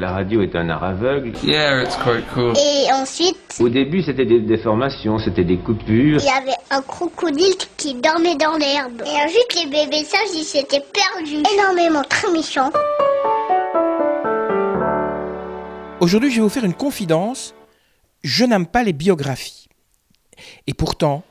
La radio est un art aveugle. Yeah, it's quite cool. Et ensuite, Au début, c'était des déformations, c'était des coupures. il y avait un crocodile qui dormait dans l'herbe. Et ensuite, les bébés sages, ils s'étaient perdus. Énormément, très méchants. Aujourd'hui, je vais vous faire une confidence. Je n'aime pas les biographies. Et pourtant,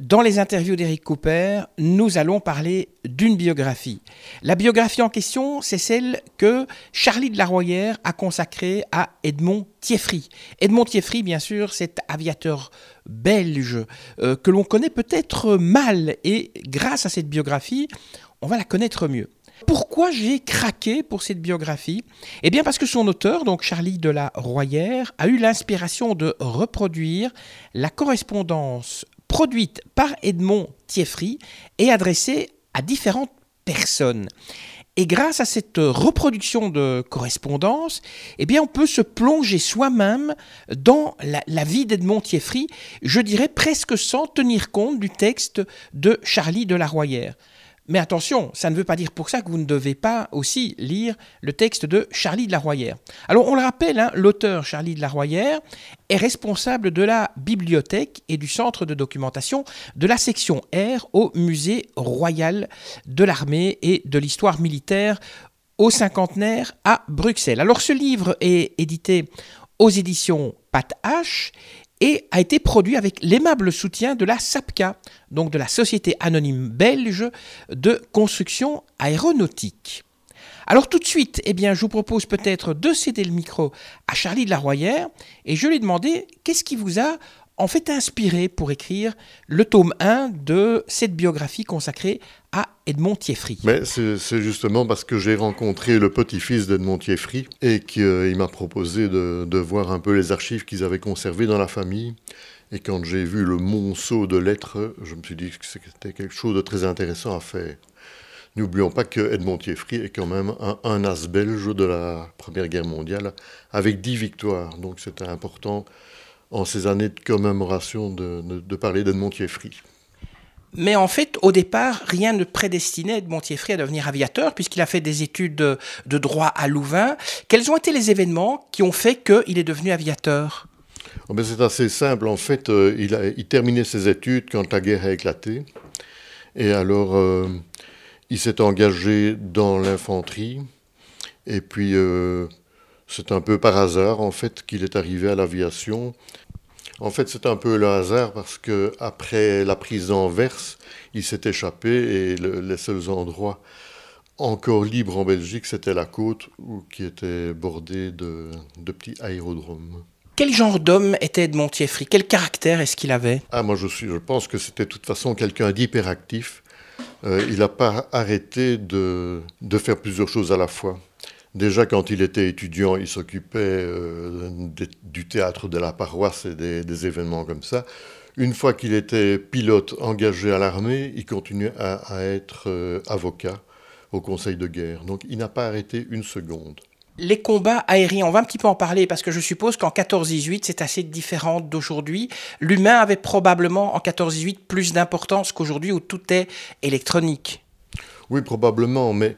dans les interviews d'Eric Cooper, nous allons parler d'une biographie. La biographie en question, c'est celle que Charlie de la Royère a consacrée à Edmond Thieffry. Edmond Thieffry, bien sûr, cet aviateur belge euh, que l'on connaît peut-être mal et grâce à cette biographie, on va la connaître mieux. Pourquoi j'ai craqué pour cette biographie? Eh bien parce que son auteur, donc Charlie de la Royère, a eu l'inspiration de reproduire la correspondance produite par Edmond Thieffry et adressée à différentes personnes. Et grâce à cette reproduction de correspondance, eh bien, on peut se plonger soi-même dans la, vie d'Edmond Thieffry, je dirais presque sans tenir compte du texte de Charlie de la Royère. Mais attention, ça ne veut pas dire pour ça que vous ne devez pas aussi lire le texte de Charlie de la Royère. Alors on le rappelle, hein, l'auteur Charlie de la Royère est responsable de la bibliothèque et du centre de documentation de la section R au musée royal de l'armée et de l'histoire militaire au cinquantenaire à Bruxelles. Alors ce livre est édité aux éditions Pat H et a été produit avec l'aimable soutien de la SAPCA, donc de la Société anonyme belge de construction aéronautique. Alors tout de suite, eh bien, je vous propose peut-être de céder le micro à Charlie de la Royère et je lui ai demandé qu'est-ce qui vous a en fait inspiré pour écrire le tome 1 de cette biographie consacrée à Edmond Thieffry. Mais c'est justement parce que j'ai rencontré le petit-fils d'Edmond Thieffry et qu'il m'a proposé de, voir un peu les archives qu'ils avaient conservées dans la famille. Et quand j'ai vu le monceau de lettres, je me suis dit que c'était quelque chose de très intéressant à faire. N'oublions pas que Edmond Thieffry est quand même un, un as belge de la Première Guerre mondiale, avec dix victoires. Donc c'était important en ces années de commémoration de, de- de parler d'Edmond Thieffry. Mais en fait, au départ, rien ne prédestinait Edmond Thieffry à devenir aviateur, puisqu'il a fait des études de, de droit à Louvain. Quels ont été les événements qui ont fait qu'il est devenu aviateur? Oh ben, c'est assez simple. En fait, euh, il, a, il terminait ses études quand la guerre a éclaté. Et alors, euh, il s'est engagé dans l'infanterie. Et puis, euh, c'est un peu par hasard, en fait, qu'il est arrivé à l'aviation. En fait, c'est un peu le hasard parce que après la prise d'Anvers, il s'est échappé et le- les seuls endroits encore libres en Belgique, c'était la côte qui était bordée de, de petits aérodromes. Quel genre d'homme était Edmond Thieffry? Quel caractère est-ce qu'il avait? Ah, moi, je, suis, je pense que c'était de toute façon quelqu'un d'hyperactif. Euh, il n'a pas arrêté de, de faire plusieurs choses à la fois. Déjà, quand il était étudiant, il s'occupait euh, du théâtre de la paroisse et des, des événements comme ça. Une fois qu'il était pilote engagé à l'armée, il continuait à, à être euh, avocat au conseil de guerre. Donc, il n'a pas arrêté une seconde. Les combats aériens, on va un petit peu en parler parce que je suppose qu'en 14-18, c'est assez différent d'aujourd'hui. L'humain avait probablement en 14-18 plus d'importance qu'aujourd'hui où tout est électronique. Oui, probablement, mais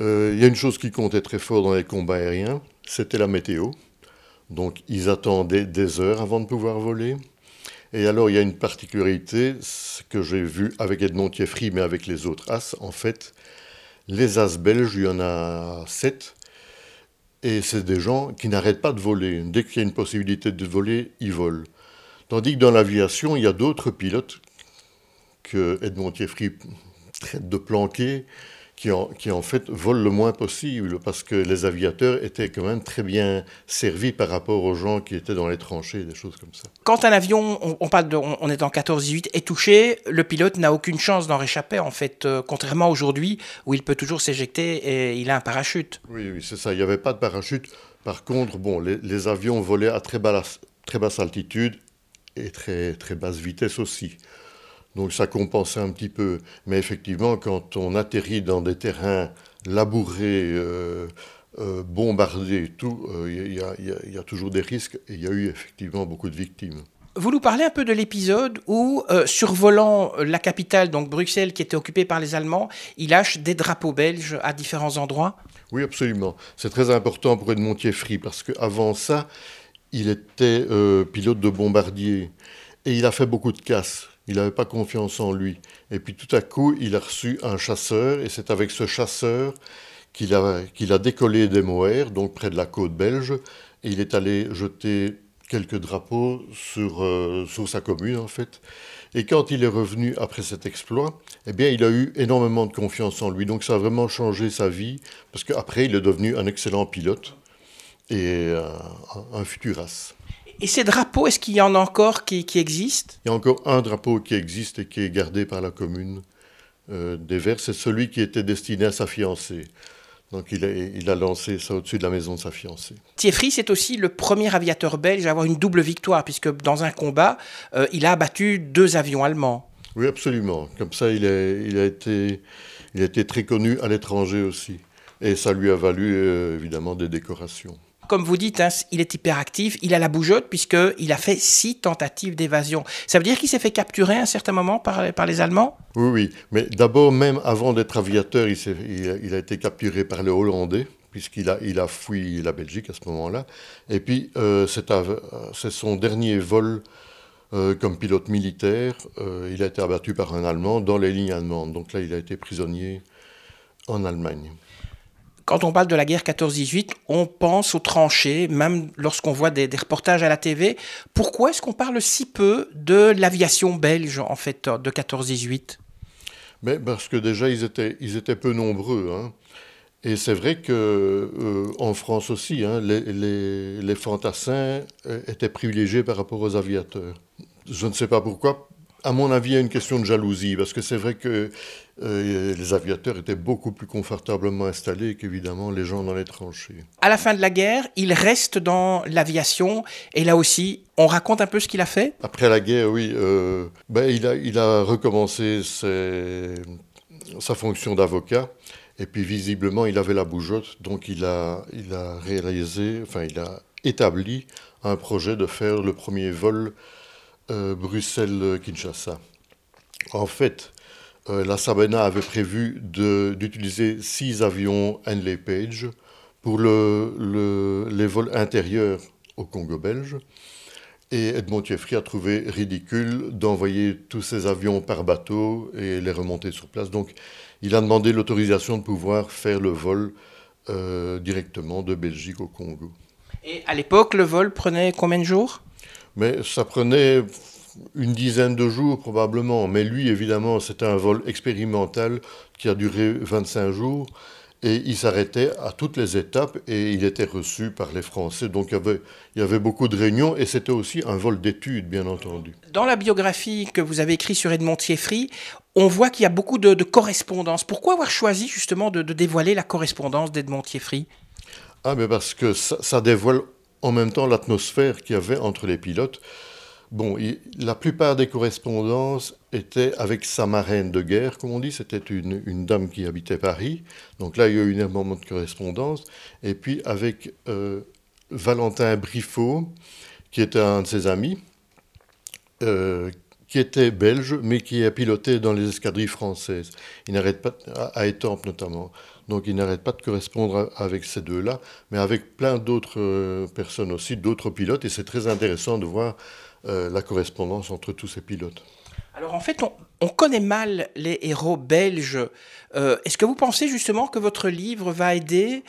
il y a une chose qui comptait très fort dans les combats aériens, c'était la météo. Donc ils attendaient des heures avant de pouvoir voler. Et alors il y a une particularité, ce que j'ai vu avec Edmond Thieffry, mais avec les autres As, en fait, les As belges, il y en a sept, et c'est des gens qui n'arrêtent pas de voler. Dès qu'il y a une possibilité de voler, ils volent. Tandis que dans l'aviation, il y a d'autres pilotes que Edmond Thieffry traite de planquer, qui en, qui en fait volent le moins possible, parce que les aviateurs étaient quand même très bien servis par rapport aux gens qui étaient dans les tranchées, des choses comme ça. Quand un avion, on, on parle de, on, on est en 14-18, est touché, le pilote n'a aucune chance d'en réchapper en fait, euh, contrairement aujourd'hui où il peut toujours s'éjecter et il a un parachute. Oui, oui, c'est ça, il n'y avait pas de parachute. Par contre, bon, les, les avions volaient à très basse, très basse altitude et très, très basse vitesse aussi. Donc ça compensait un petit peu. Mais effectivement, quand on atterrit dans des terrains labourés, euh, euh, bombardés, et tout, il y, a- il y a- il y a toujours des risques et il y a eu effectivement beaucoup de victimes. vous nous parlez un peu de l'épisode où, euh, survolant la capitale, donc Bruxelles, qui était occupée par les Allemands, il lâche des drapeaux belges à différents endroits? Oui, absolument. C'est très important pour Edmond Thieffry, parce qu'avant ça, il était euh, pilote de bombardier et il a fait beaucoup de casse. Il n'avait pas confiance en lui. Et puis tout à coup, il a reçu un chasseur, et c'est avec ce chasseur qu'il a, a décollé des Moers, donc près de la côte belge, et il est allé jeter quelques drapeaux sur, euh, sur sa commune, en fait. Et quand il est revenu après cet exploit, eh bien, il a eu énormément de confiance en lui. Donc ça a vraiment changé sa vie, parce qu'après, il est devenu un excellent pilote et un, futur as. Et ces drapeaux, est-ce qu'il y en a encore qui, existent? Il y a encore un drapeau qui existe et qui est gardé par la commune euh, des Verts. C'est celui qui était destiné à sa fiancée. Donc il a, il a lancé ça au-dessus de la maison de sa fiancée. Thierry, c'est aussi le premier aviateur belge à avoir une double victoire, puisque dans un combat, euh, il a abattu deux avions allemands. Oui, absolument. Comme ça, il a, il a, été, il a été très connu à l'étranger aussi. Et ça lui a valu euh, évidemment des décorations comme vous dites, hein, il est hyperactif, il a la bougeotte puisqu'il a fait six tentatives d'évasion. Ça veut dire qu'il s'est fait capturer à un certain moment par, les Allemands? Oui, oui. Mais d'abord, même avant d'être aviateur, il, a été capturé par les Hollandais puisqu'il a, il fui la Belgique à ce moment-là. Et puis, euh, c'est son dernier vol euh, comme pilote militaire. Euh, il a été abattu par un Allemand dans les lignes allemandes. Donc là, il a été prisonnier en Allemagne quand on parle de la guerre 14-18, on pense aux tranchées, même lorsqu'on voit des, reportages à la TV. Pourquoi est-ce qu'on parle si peu de l'aviation belge, en fait, de 14-18 Mais Parce que déjà, ils étaient, ils étaient peu nombreux. Hein. Et c'est vrai qu'en euh, France aussi, hein, les, fantassins euh, étaient privilégiés par rapport aux aviateurs. Je ne sais pas pourquoi, à mon avis, il y a une question de jalousie, parce que c'est vrai que euh, les aviateurs étaient beaucoup plus confortablement installés qu'évidemment les gens dans les tranchées. À la fin de la guerre, il reste dans l'aviation, et là aussi, on raconte un peu ce qu'il a fait? Après la guerre, oui. Euh, ben, il, a, il a recommencé sa fonction d'avocat. Et puis visiblement, il avait la bougeotte, donc il a, il a réalisé, enfin il a établi un projet de faire le premier vol euh, Bruxelles-Kinshasa. En fait, euh, la Sabena avait prévu d'utiliser six avions Henley Page pour le, les vols intérieurs au Congo belge. Et Edmond Thieffry a trouvé ridicule d'envoyer tous ces avions par bateau et les remonter sur place. Donc, il a demandé l'autorisation de pouvoir faire le vol euh, directement de Belgique au Congo. Et à l'époque, le vol prenait combien de jours? Mais ça prenait une dizaine de jours probablement. Mais lui, évidemment, c'était un vol expérimental qui a duré 25 jours. Et il s'arrêtait à toutes les étapes et il était reçu par les Français. Donc il y avait, il y avait beaucoup de réunions et c'était aussi un vol d'études, bien entendu. Dans la biographie que vous avez écrite sur Edmond Thieffry, on voit qu'il y a beaucoup de, correspondances. Pourquoi avoir choisi justement de, dévoiler la correspondance d'Edmond Thieffry? Ah, mais parce que ça, ça dévoile en même temps l'atmosphère qu'il y avait entre les pilotes. Bon, la plupart des correspondances étaient avec sa marraine de guerre, comme on dit. C'était une, dame qui habitait Paris. Donc là, il y a eu énormément de correspondances. Et puis avec euh, Valentin Briffaut, qui était un de ses amis, euh, qui était belge, mais qui a piloté dans les escadrilles françaises. Il n'arrête pas, à Étampes notamment. Donc il n'arrête pas de correspondre avec ces deux-là, mais avec plein d'autres euh, personnes aussi, d'autres pilotes, et c'est très intéressant de voir euh, la correspondance entre tous ces pilotes. Alors en fait, on, connaît mal les héros belges. Euh, est-ce que vous pensez justement que votre livre va aider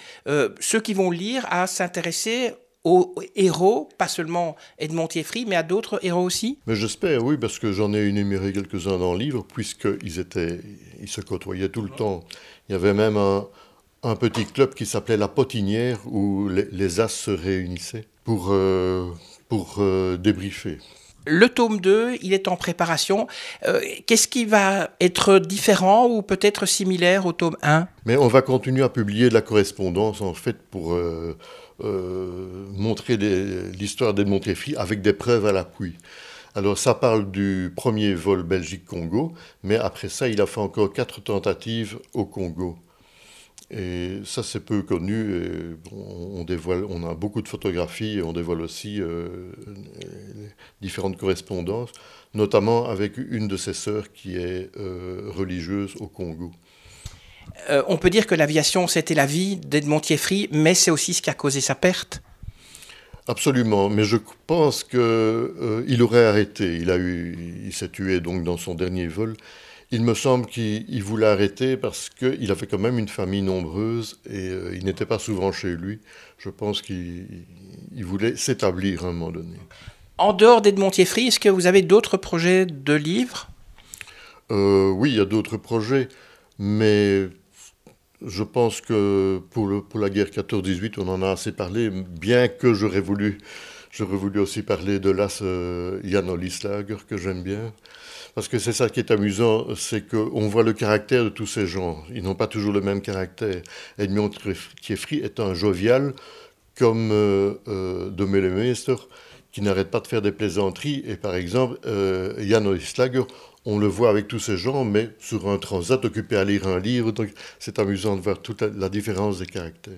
ceux qui vont lire à s'intéresser aux héros, pas seulement Edmond Thieffry, mais à d'autres héros aussi Mais j'espère, oui, parce que j'en ai énuméré quelques-uns dans le livre, puisqu'ils étaient, ils se côtoyaient tout le temps. Il y avait même un, petit club qui s'appelait La Potinière, où les, As se réunissaient pour, euh, pour euh, débriefer. Le tome 2, il est en préparation. Euh, qu'est-ce qui va être différent ou peut-être similaire au tome 1 Mais on va continuer à publier de la correspondance, en fait, pour euh, montrer l'histoire des Montéfi avec des preuves à l'appui. Alors ça parle du premier vol Belgique-Congo, mais après ça, il a fait encore quatre tentatives au Congo. Et ça, c'est peu connu. Et on, dévoile, on a beaucoup de photographies et on dévoile aussi euh, différentes correspondances, notamment avec une de ses sœurs qui est religieuse au Congo. on peut dire que l'aviation, c'était la vie d'Edmond Thieffry, mais c'est aussi ce qui a causé sa perte Absolument, mais je pense qu'il euh, aurait arrêté. Il, a eu, il s'est tué donc dans son dernier vol. Il me semble qu'il voulait arrêter parce qu'il avait quand même une famille nombreuse et euh, il n'était pas souvent chez lui. Je pense qu'il voulait s'établir à un moment donné. En dehors d'Edmond Thieffry, est-ce que vous avez d'autres projets de livres? Euh, Oui, il y a d'autres projets, mais je pense que pour, le, pour la guerre 14-18, on en a assez parlé, bien que j'aurais voulu, j'aurais voulu aussi parler de l'as euh, Jan Olislager, que j'aime bien. Parce que c'est ça qui est amusant, c'est qu'on voit le caractère de tous ces gens. Ils n'ont pas toujours le même caractère. Edmond Thieffry est un jovial, comme euh, euh, qui n'arrête pas de faire des plaisanteries. Et par exemple, euh, Jan Olislager, on le voit avec tous ces gens, mais sur un transat occupé à lire un livre. Donc c'est amusant de voir toute la, différence des caractères.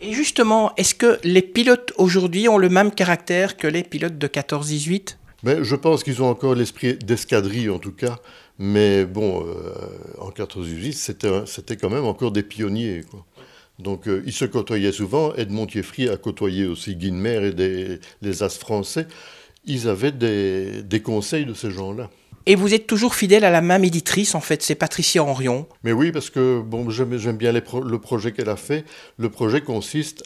Et justement, est-ce que les pilotes aujourd'hui ont le même caractère que les pilotes de 14-18 mais Je pense qu'ils ont encore l'esprit d'escadrille en tout cas. Mais bon, euh, en 14-18, c'était quand même encore des pionniers. Donc euh, ils se côtoyaient souvent. Edmond Thieffry a côtoyé aussi Guinmer et des, les As français. Ils avaient des, des conseils de ces gens-là. Et vous êtes toujours fidèle à la même éditrice, en fait, c'est Patricia Henrion. Mais oui, parce que bon, j'aime bien le projet qu'elle a fait. Le projet consiste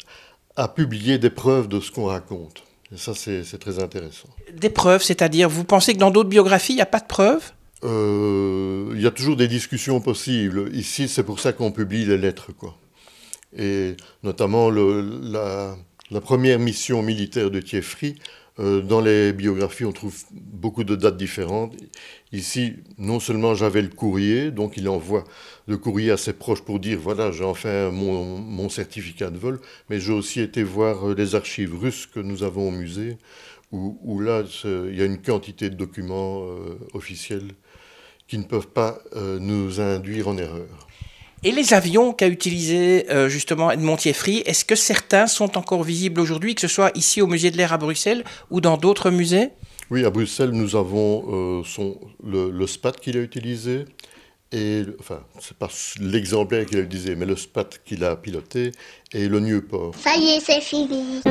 à publier des preuves de ce qu'on raconte. Et ça, c'est très intéressant. Des preuves, c'est-à-dire, vous pensez que dans d'autres biographies, il n'y a pas de preuves? Euh, Il y a toujours des discussions possibles. Ici, c'est pour ça qu'on publie les lettres, quoi. Et notamment le, la, la, première mission militaire de Thieffry, dans les biographies, on trouve beaucoup de dates différentes. Ici, non seulement j'avais le courrier, donc il envoie le courrier à ses proches pour dire voilà, j'ai enfin mon, certificat de vol, mais j'ai aussi été voir euh, les archives russes que nous avons au musée, où, où là, il y a une quantité de documents euh, officiels qui ne peuvent pas nous induire en erreur. Et les avions qu'a utilisé euh, justement Edmond Thieffry, est-ce que certains sont encore visibles aujourd'hui, que ce soit ici au musée de l'air à Bruxelles ou dans d'autres musées? Oui, à Bruxelles, nous avons euh, son, le, SPAT qu'il a utilisé, et, enfin, c'est pas l'exemplaire qu'il a utilisé, mais le SPAT qu'il a piloté, et le Newport. Ça y est, c'est fini.